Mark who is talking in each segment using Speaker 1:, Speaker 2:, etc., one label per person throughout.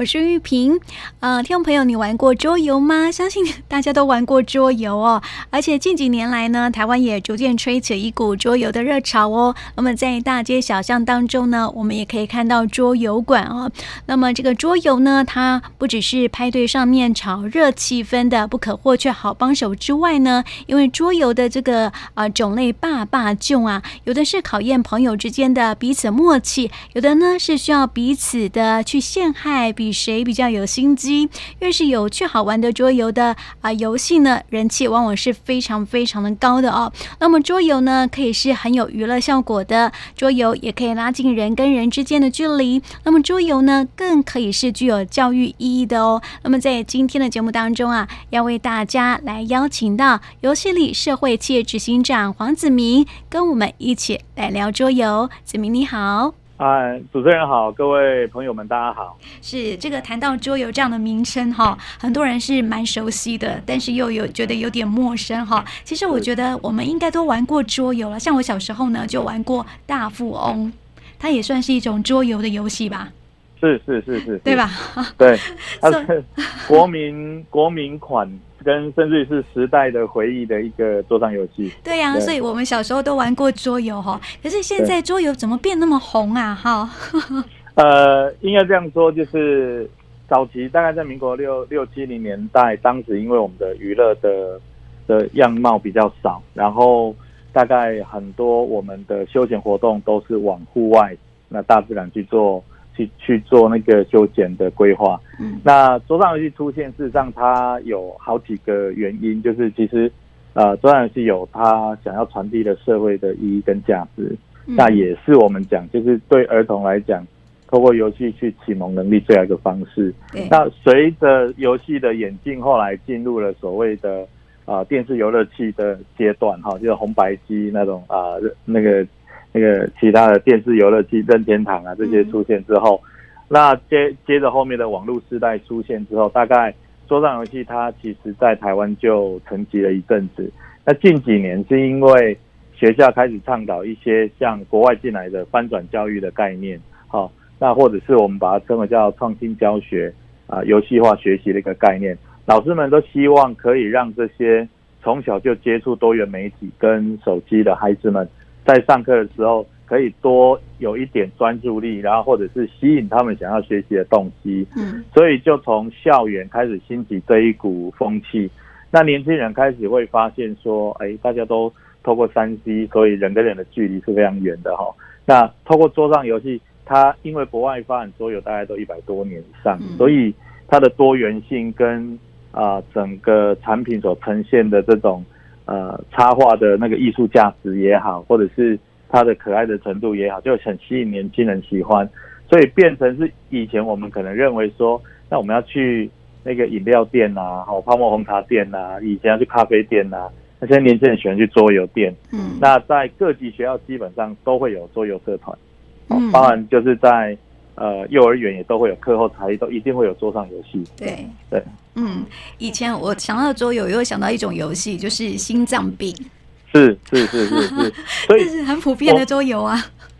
Speaker 1: 我是玉萍。呃，听众朋友，你玩过桌游吗？相信大家都玩过桌游哦。而且近几年来呢，台湾也逐渐吹起一股桌游的热潮哦。那么在大街小巷当中呢，我们也可以看到桌游馆哦。那么这个桌游呢，它不只是派对上面炒热气氛的不可或缺好帮手之外呢，因为桌游的这个呃种类霸霸众啊，有的是考验朋友之间的彼此默契，有的呢是需要彼此的去陷害谁比较有心机？越是有趣好玩的桌游的啊游戏呢，人气往往是非常非常的高的哦。那么桌游呢，可以是很有娱乐效果的，桌游也可以拉近人跟人之间的距离。那么桌游呢，更可以是具有教育意义的哦。那么在今天的节目当中啊，要为大家来邀请到游戏力社会企业执行长黄子明，跟我们一起来聊桌游。子明你好。
Speaker 2: 嗨，主持人好，各位朋友们，大家好。
Speaker 1: 是这个谈到桌游这样的名称哈，很多人是蛮熟悉的，但是又有觉得有点陌生哈。其实我觉得我们应该都玩过桌游了，像我小时候呢就玩过大富翁，它也算是一种桌游的游戏吧？
Speaker 2: 是是是是，是，
Speaker 1: 对吧？
Speaker 2: 对，它是国民国民款。跟甚至是时代的回忆的一个桌上游戏。
Speaker 1: 对呀、啊，所以我们小时候都玩过桌游哈。可是现在桌游怎么变那么红啊？哈。
Speaker 2: 呃，应该这样说，就是早期大概在民国六六七零年代，当时因为我们的娱乐的的样貌比较少，然后大概很多我们的休闲活动都是往户外、那大自然去做。去去做那个修剪的规划。嗯，那桌上游戏出现，事实上它有好几个原因，就是其实呃，桌上游戏有它想要传递的社会的意义跟价值。嗯，那也是我们讲，就是对儿童来讲，透过游戏去启蒙能力最好的方式。那随着游戏的演进，后来进入了所谓的啊、呃、电视游乐器的阶段，哈，就是红白机那种啊、呃、那个。那个其他的电视游乐器、任天堂啊这些出现之后，嗯、那接接着后面的网络时代出现之后，大概桌上游戏它其实在台湾就沉寂了一阵子。那近几年是因为学校开始倡导一些像国外进来的翻转教育的概念，好，那或者是我们把它称为叫创新教学啊，游戏化学习的一个概念，老师们都希望可以让这些从小就接触多元媒体跟手机的孩子们。在上课的时候，可以多有一点专注力，然后或者是吸引他们想要学习的动机。嗯，所以就从校园开始兴起这一股风气。那年轻人开始会发现说，哎，大家都透过三 C，所以人跟人的距离是非常远的哈。那透过桌上游戏，它因为国外发展桌游大概都一百多年以上，所以它的多元性跟啊、呃、整个产品所呈现的这种。呃，插画的那个艺术价值也好，或者是它的可爱的程度也好，就很吸引年轻人喜欢，所以变成是以前我们可能认为说，那我们要去那个饮料店啊，好泡沫红茶店啊，以前要去咖啡店啊，那现在年轻人喜欢去桌游店。嗯，那在各级学校基本上都会有桌游社团，嗯，当然就是在。呃，幼儿园也都会有课后才艺，都一定会有桌上游戏。
Speaker 1: 对
Speaker 2: 对，
Speaker 1: 嗯，以前我想到桌游，又想到一种游戏，就是心脏病。
Speaker 2: 是是是是是，所以
Speaker 1: 是很普遍的桌游啊。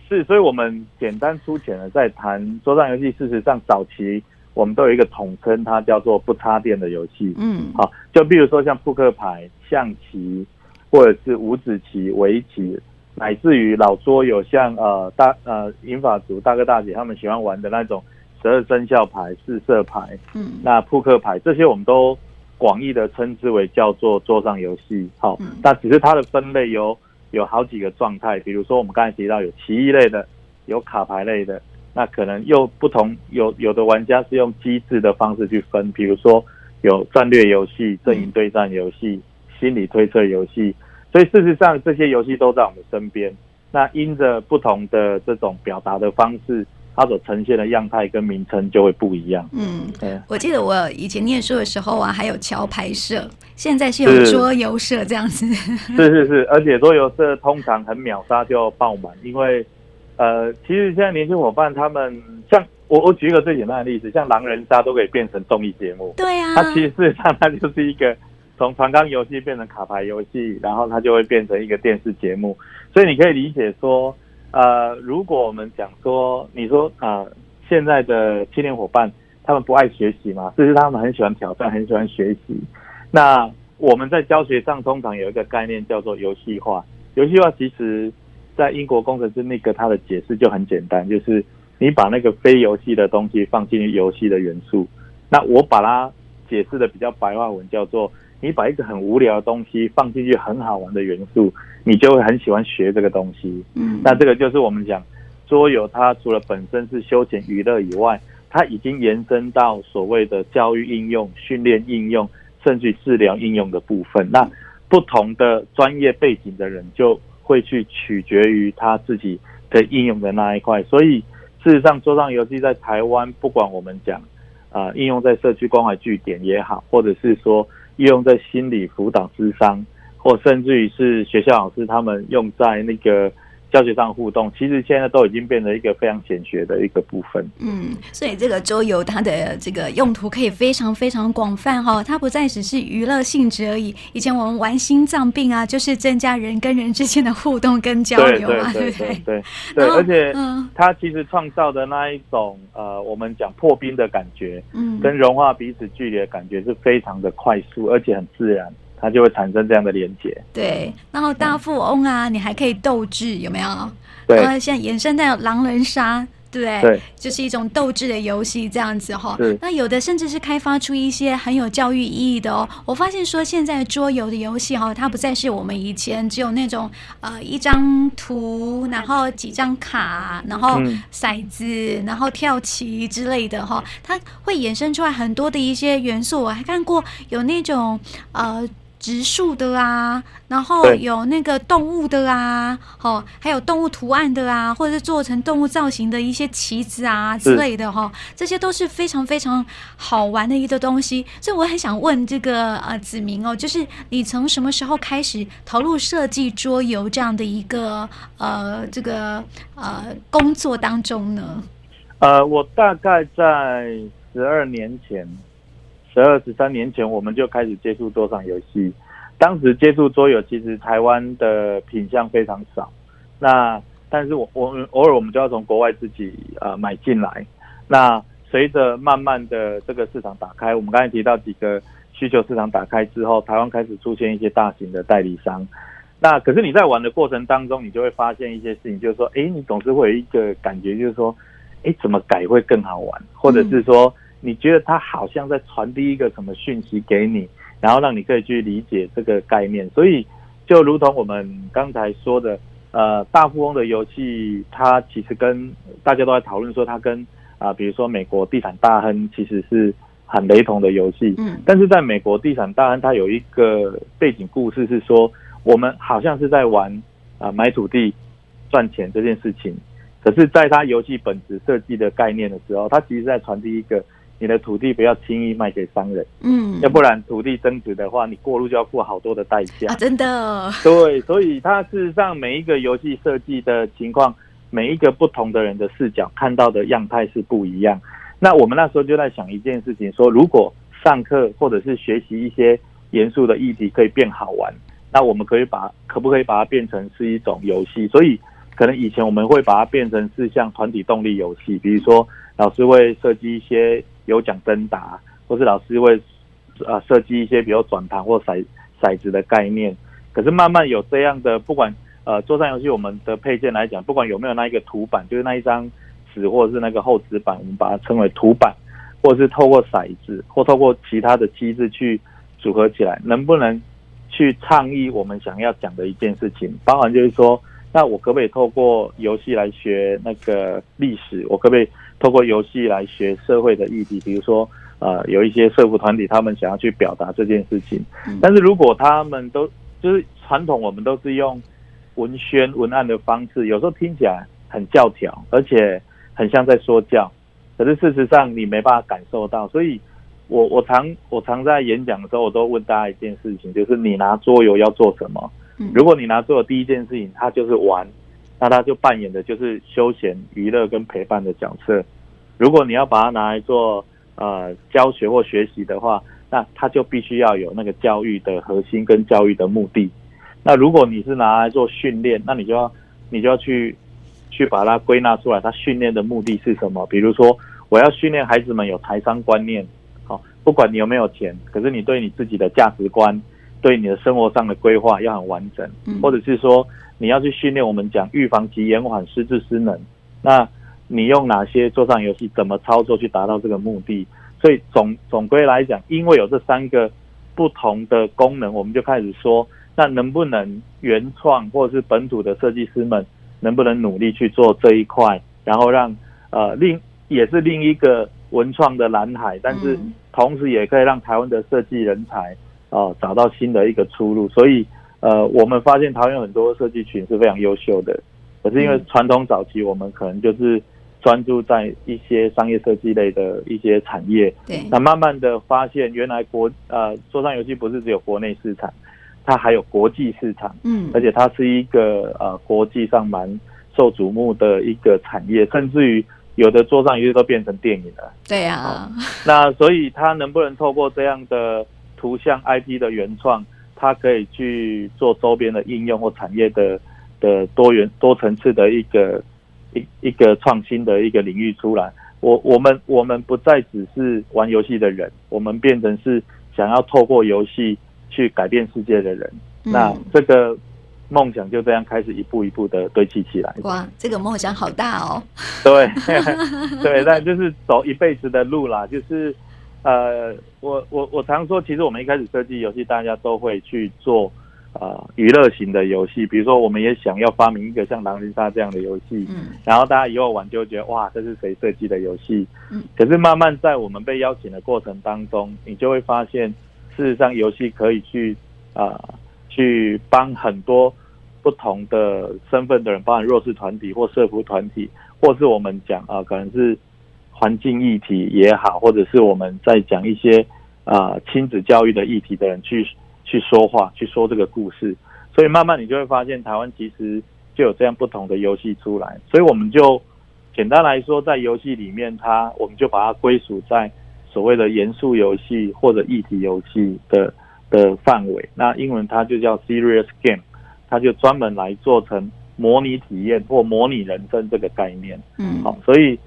Speaker 2: 是，所以我们简单粗浅的在谈桌上游戏。事实上，早期我们都有一个统称，它叫做不插电的游戏。嗯，好，就比如说像扑克牌、象棋，或者是五子棋、围棋。乃至于老桌游，像呃大呃银发族大哥大姐他们喜欢玩的那种十二生肖牌、四色牌，嗯，那扑克牌这些我们都广义的称之为叫做桌上游戏。好，那只是它的分类有有好几个状态，比如说我们刚才提到有棋艺类的，有卡牌类的，那可能又不同，有有的玩家是用机制的方式去分，比如说有战略游戏、阵营对战游戏、心理推测游戏。所以事实上，这些游戏都在我们身边。那因着不同的这种表达的方式，它所呈现的样态跟名称就会不一样。嗯，对。
Speaker 1: 我记得我以前念书的时候啊，还有桥牌社，现在是有桌游社这样子。
Speaker 2: 是是是，而且桌游社通常很秒杀就爆满，因为呃，其实现在年轻伙伴他们，像我我举一个最简单的例子，像狼人杀都可以变成综艺节目。
Speaker 1: 对啊。
Speaker 2: 它其实事实上它就是一个。从传纲游戏变成卡牌游戏，然后它就会变成一个电视节目。所以你可以理解说，呃，如果我们讲说，你说啊、现在的青年伙伴，他们不爱学习嘛，其实他们很喜欢挑战，很喜欢学习。那我们在教学上通常有一个概念叫做游戏化。游戏化其实，在英国工程师那个他的解释就很简单，就是你把那个非游戏的东西放进游戏的元素。那我把它解释的比较白话文，叫做你把一个很无聊的东西放进去很好玩的元素，你就会很喜欢学这个东西。嗯，那这个就是我们讲桌游，它除了本身是休闲娱乐以外，它已经延伸到所谓的教育应用、训练应用。甚至治疗应用的部分，那不同的专业背景的人就会去取决于他自己的应用的那一块。所以，事实上，桌上游戏在台湾，不管我们讲啊、应用在社区关怀据点也好，或者是说应用在心理辅导咨商，或甚至于是学校老师他们用在那个。教学上互动，其实现在都已经变成一个非常显学的一个部分。
Speaker 1: 嗯，所以这个桌游它的这个用途可以非常非常广泛哈，它不再只是娱乐性质而已。以前我们玩心脏病啊，就是增加人跟人之间的互动跟交流啊，对不对？
Speaker 2: 对对，而且它其实创造的那一种呃，我们讲破冰的感觉，嗯，跟融化彼此距离的感觉是非常的快速，而且很自然。它就会产生这样的连接。
Speaker 1: 对，然后大富翁啊，嗯、你还可以斗智，有没有？
Speaker 2: 对。
Speaker 1: 然后现在延伸到狼人杀，对不对？
Speaker 2: 对。
Speaker 1: 就是一种斗智的游戏，这样子哈。
Speaker 2: 是。
Speaker 1: 那有的甚至是开发出一些很有教育意义的哦。我发现说，现在桌游的游戏哈，它不再是我们以前只有那种呃一张图，然后几张卡，然后骰子，嗯、然后跳棋之类的哈。它会衍生出来很多的一些元素。我还看过有那种呃。植树的啊，然后有那个动物的啊，哦，还有动物图案的啊，或者是做成动物造型的一些旗子啊之类的哈，这些都是非常非常好玩的一个东西。所以我很想问这个呃子明哦，就是你从什么时候开始投入设计桌游这样的一个呃这个呃工作当中呢？
Speaker 2: 呃，我大概在十二年前。十二十三年前，我们就开始接触桌上游戏。当时接触桌游，其实台湾的品相非常少。那但是我我们偶尔我们就要从国外自己呃买进来。那随着慢慢的这个市场打开，我们刚才提到几个需求市场打开之后，台湾开始出现一些大型的代理商。那可是你在玩的过程当中，你就会发现一些事情，就是说，哎，你总是会有一个感觉，就是说，哎，怎么改会更好玩，或者是说。你觉得他好像在传递一个什么讯息给你，然后让你可以去理解这个概念。所以，就如同我们刚才说的，呃，大富翁的游戏，它其实跟大家都在讨论说，它跟啊、呃，比如说美国地产大亨其实是很雷同的游戏。嗯。但是在美国地产大亨，它有一个背景故事是说，我们好像是在玩啊、呃、买土地赚钱这件事情，可是在它游戏本质设计的概念的时候，它其实在传递一个。你的土地不要轻易卖给商人，嗯，要不然土地增值的话，你过路就要付好多的代价啊！
Speaker 1: 真的，
Speaker 2: 对，所以它事实上每一个游戏设计的情况，每一个不同的人的视角看到的样态是不一样。那我们那时候就在想一件事情，说如果上课或者是学习一些严肃的议题可以变好玩，那我们可以把可不可以把它变成是一种游戏？所以可能以前我们会把它变成是像团体动力游戏，比如说老师会设计一些。有奖征答，或是老师会呃设计一些比如转盘或骰骰子的概念。可是慢慢有这样的，不管呃桌上游戏我们的配件来讲，不管有没有那一个图板，就是那一张纸或者是那个厚纸板，我们把它称为图板，或者是透过骰子或透过其他的机制去组合起来，能不能去倡议我们想要讲的一件事情？包含就是说，那我可不可以透过游戏来学那个历史？我可不可以？透过游戏来学社会的议题，比如说，呃，有一些社福团体，他们想要去表达这件事情。但是如果他们都就是传统，我们都是用文宣文案的方式，有时候听起来很教条，而且很像在说教。可是事实上，你没办法感受到。所以我我常我常在演讲的时候，我都问大家一件事情，就是你拿桌游要做什么？如果你拿桌游第一件事情，它就是玩。那他就扮演的就是休闲、娱乐跟陪伴的角色。如果你要把它拿来做呃教学或学习的话，那他就必须要有那个教育的核心跟教育的目的。那如果你是拿来做训练，那你就要你就要去去把它归纳出来，它训练的目的是什么？比如说，我要训练孩子们有财商观念。好，不管你有没有钱，可是你对你自己的价值观，对你的生活上的规划要很完整，或者是说你要去训练我们讲预防及延缓失智失能。那你用哪些桌上游戏，怎么操作去达到这个目的？所以总总归来讲，因为有这三个不同的功能，我们就开始说，那能不能原创或者是本土的设计师们，能不能努力去做这一块，然后让呃另也是另一个文创的蓝海，但是同时也可以让台湾的设计人才啊、呃、找到新的一个出路。所以呃，我们发现台湾有很多设计群是非常优秀的，可是因为传统早期我们可能就是。专注在一些商业设计类的一些产业，对，那慢慢的发现，原来国呃桌上游戏不是只有国内市场，它还有国际市场，嗯，而且它是一个呃国际上蛮受瞩目的一个产业，甚至于有的桌上游戏都变成电影了，
Speaker 1: 对啊，
Speaker 2: 那所以它能不能透过这样的图像 IP 的原创，它可以去做周边的应用或产业的的多元多层次的一个。一一个创新的一个领域出来，我我们我们不再只是玩游戏的人，我们变成是想要透过游戏去改变世界的人。嗯、那这个梦想就这样开始一步一步的堆砌起来。
Speaker 1: 哇，这个梦想好大哦！
Speaker 2: 对 对，但就是走一辈子的路啦。就是呃，我我我常说，其实我们一开始设计游戏，大家都会去做。呃，娱乐型的游戏，比如说，我们也想要发明一个像狼人杀这样的游戏，嗯，然后大家以后玩就觉得，哇，这是谁设计的游戏？嗯，可是慢慢在我们被邀请的过程当中，你就会发现，事实上游戏可以去啊、呃，去帮很多不同的身份的人，包含弱势团体或社服团体，或是我们讲啊、呃，可能是环境议题也好，或者是我们在讲一些啊、呃、亲子教育的议题的人去。去说话，去说这个故事，所以慢慢你就会发现，台湾其实就有这样不同的游戏出来。所以我们就简单来说，在游戏里面，它我们就把它归属在所谓的严肃游戏或者议题游戏的的范围。那英文它就叫 serious game，它就专门来做成模拟体验或模拟人生这个概念。嗯，好，所以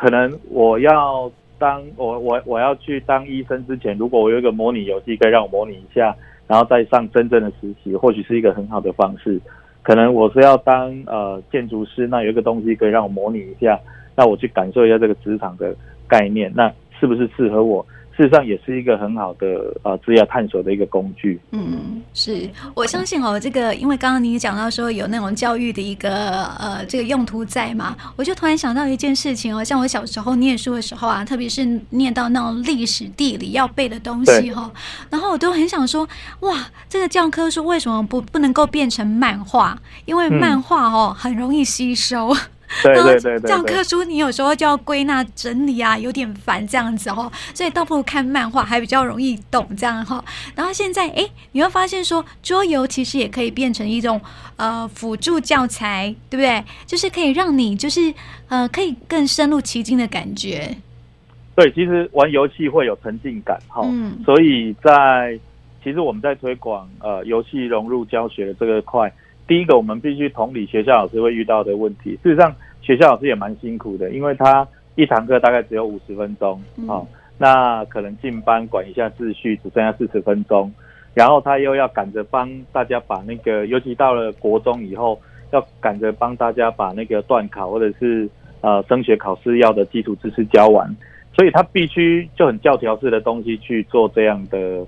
Speaker 2: 可能我要当我我我要去当医生之前，如果我有一个模拟游戏，可以让我模拟一下。然后再上真正的实习，或许是一个很好的方式。可能我是要当呃建筑师，那有一个东西可以让我模拟一下，那我去感受一下这个职场的概念，那是不是适合我？事实上也是一个很好的呃职业探索的一个工具。
Speaker 1: 嗯，是我相信哦，这个因为刚刚你讲到说有那种教育的一个呃这个用途在嘛，我就突然想到一件事情哦，像我小时候念书的时候啊，特别是念到那种历史地理要背的东西哈、哦，然后我都很想说，哇，这个教科书为什么不不能够变成漫画？因为漫画哦、嗯、很容易吸收。
Speaker 2: 对对对对，
Speaker 1: 教科书你有时候就要归纳整理啊，有点烦这样子哦，所以倒不如看漫画还比较容易懂这样哈。然后现在哎，你会发现说桌游其实也可以变成一种呃辅助教材，对不对？就是可以让你就是呃可以更深入其境的感觉。
Speaker 2: 对，其实玩游戏会有沉浸感哈，嗯，所以在其实我们在推广呃游戏融入教学的这个块。第一个，我们必须同理学校老师会遇到的问题。事实上，学校老师也蛮辛苦的，因为他一堂课大概只有五十分钟，好、嗯，那可能进班管一下秩序，只剩下四十分钟，然后他又要赶着帮大家把那个，尤其到了国中以后，要赶着帮大家把那个段考或者是呃升学考试要的基础知识教完，所以他必须就很教条式的东西去做这样的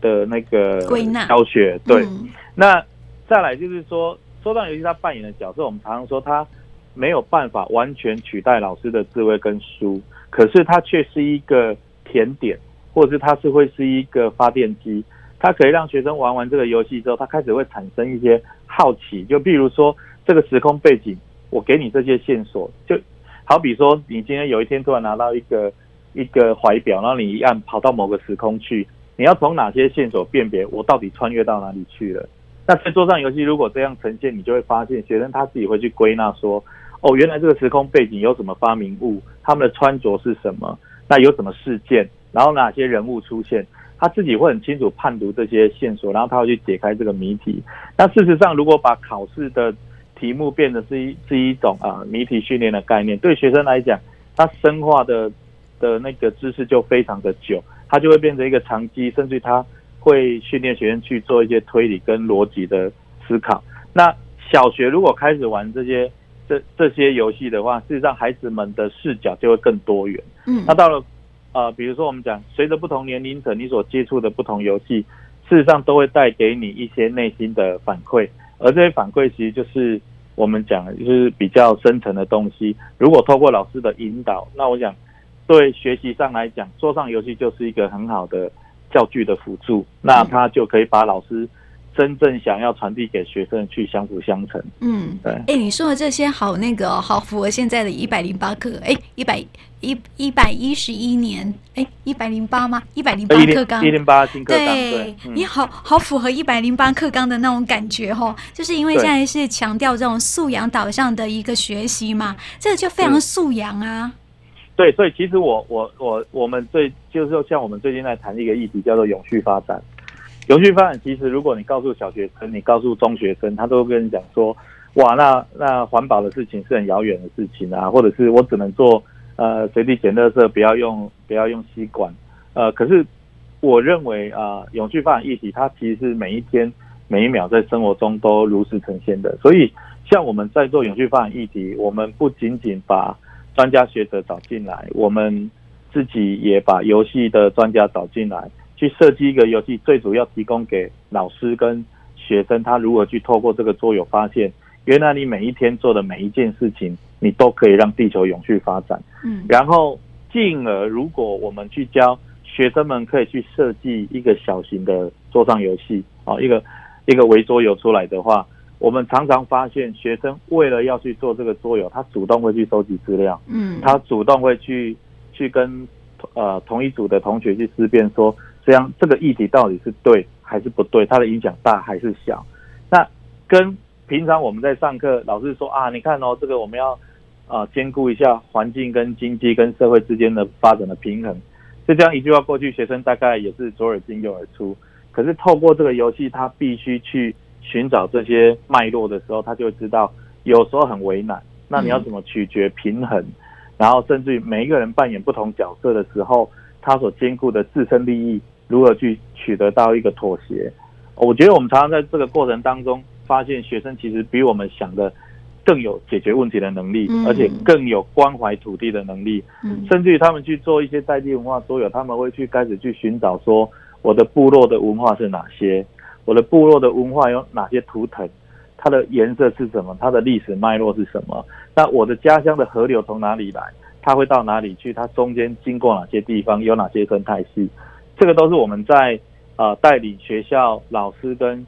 Speaker 2: 的那个教学，对，嗯、那。再来就是说，桌上游戏它扮演的角色，我们常常说它没有办法完全取代老师的智慧跟书，可是它却是一个甜点，或者是它是会是一个发电机，它可以让学生玩完这个游戏之后，他开始会产生一些好奇，就比如说这个时空背景，我给你这些线索，就好比说你今天有一天突然拿到一个一个怀表，然后你一按跑到某个时空去，你要从哪些线索辨别我到底穿越到哪里去了？那在桌上游戏如果这样呈现，你就会发现学生他自己会去归纳说，哦，原来这个时空背景有什么发明物，他们的穿着是什么，那有什么事件，然后哪些人物出现，他自己会很清楚判读这些线索，然后他会去解开这个谜题。那事实上，如果把考试的题目变得是一是一种啊谜题训练的概念，对学生来讲，他深化的的那个知识就非常的久，他就会变成一个长期，甚至他会训练学生去做一些推理跟逻辑的思考。那小学如果开始玩这些这这些游戏的话，事实上孩子们的视角就会更多元。
Speaker 1: 嗯，
Speaker 2: 那到了呃，比如说我们讲，随着不同年龄层，你所接触的不同游戏，事实上都会带给你一些内心的反馈，而这些反馈其实就是。我们讲的就是比较深层的东西。如果透过老师的引导，那我想对学习上来讲，桌上游戏就是一个很好的教具的辅助。那他就可以把老师真正想要传递给学生去相辅相成。
Speaker 1: 嗯，
Speaker 2: 对。
Speaker 1: 哎，你说的这些好那个好符合现在的一百零八课。哎，一百一一百一十一年，哎，一百零八吗？一百零八课纲。
Speaker 2: 一零八新
Speaker 1: 课纲。对，你好好符合一百零八课纲的那种感觉哦，就是因为现在是强调这种素养导向的一个学习嘛，这个就非常素养啊。
Speaker 2: 对，所以其实我我我我们最就是说，像我们最近在谈一个议题，叫做永续发展。永续发展，其实如果你告诉小学生，你告诉中学生，他都会跟你讲说，哇，那那环保的事情是很遥远的事情啊，或者是我只能做呃随地捡垃圾，不要用不要用吸管。呃，可是我认为啊、永续发展议题，它其实是每一天每一秒在生活中都如实呈现的。所以，像我们在做永续发展议题，我们不仅仅把专家学者找进来，我们自己也把游戏的专家找进来。去设计一个游戏，最主要提供给老师跟学生，他如何去透过这个桌游发现，原来你每一天做的每一件事情，你都可以让地球永续发展。
Speaker 1: 嗯，
Speaker 2: 然后进而，如果我们去教学生们，可以去设计一个小型的桌上游戏，啊，一个一个围桌游出来的话，我们常常发现，学生为了要去做这个桌游，他主动会去收集资料，
Speaker 1: 嗯，
Speaker 2: 他主动会去去跟呃同一组的同学去思辨说。这样，这个议题到底是对还是不对？它的影响大还是小？那跟平常我们在上课，老师说啊，你看哦，这个我们要啊、呃、兼顾一下环境跟经济跟社会之间的发展的平衡。就这样一句话过去，学生大概也是左耳进右耳出。可是透过这个游戏，他必须去寻找这些脉络的时候，他就会知道有时候很为难。那你要怎么取决平衡？然后甚至于每一个人扮演不同角色的时候，他所兼顾的自身利益。如何去取得到一个妥协？我觉得我们常常在这个过程当中发现，学生其实比我们想的更有解决问题的能力，而且更有关怀土地的能力。甚至于他们去做一些在地文化桌游，他们会去开始去寻找说，我的部落的文化是哪些？我的部落的文化有哪些图腾？它的颜色是什么？它的历史脉络是什么？那我的家乡的河流从哪里来？它会到哪里去？它中间经过哪些地方？有哪些生态系？这个都是我们在呃带领学校老师跟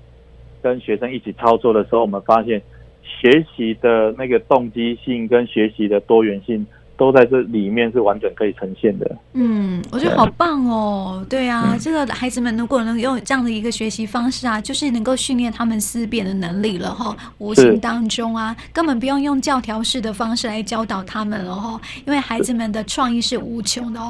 Speaker 2: 跟学生一起操作的时候，我们发现学习的那个动机性跟学习的多元性。都在这里面是完整可以呈现的。
Speaker 1: 嗯，我觉得好棒哦。对啊，嗯、这个孩子们如果能用这样的一个学习方式啊，就是能够训练他们思辨的能力了哈。无形当中啊，根本不用用教条式的方式来教导他们了哈。因为孩子们的创意是无穷的哦。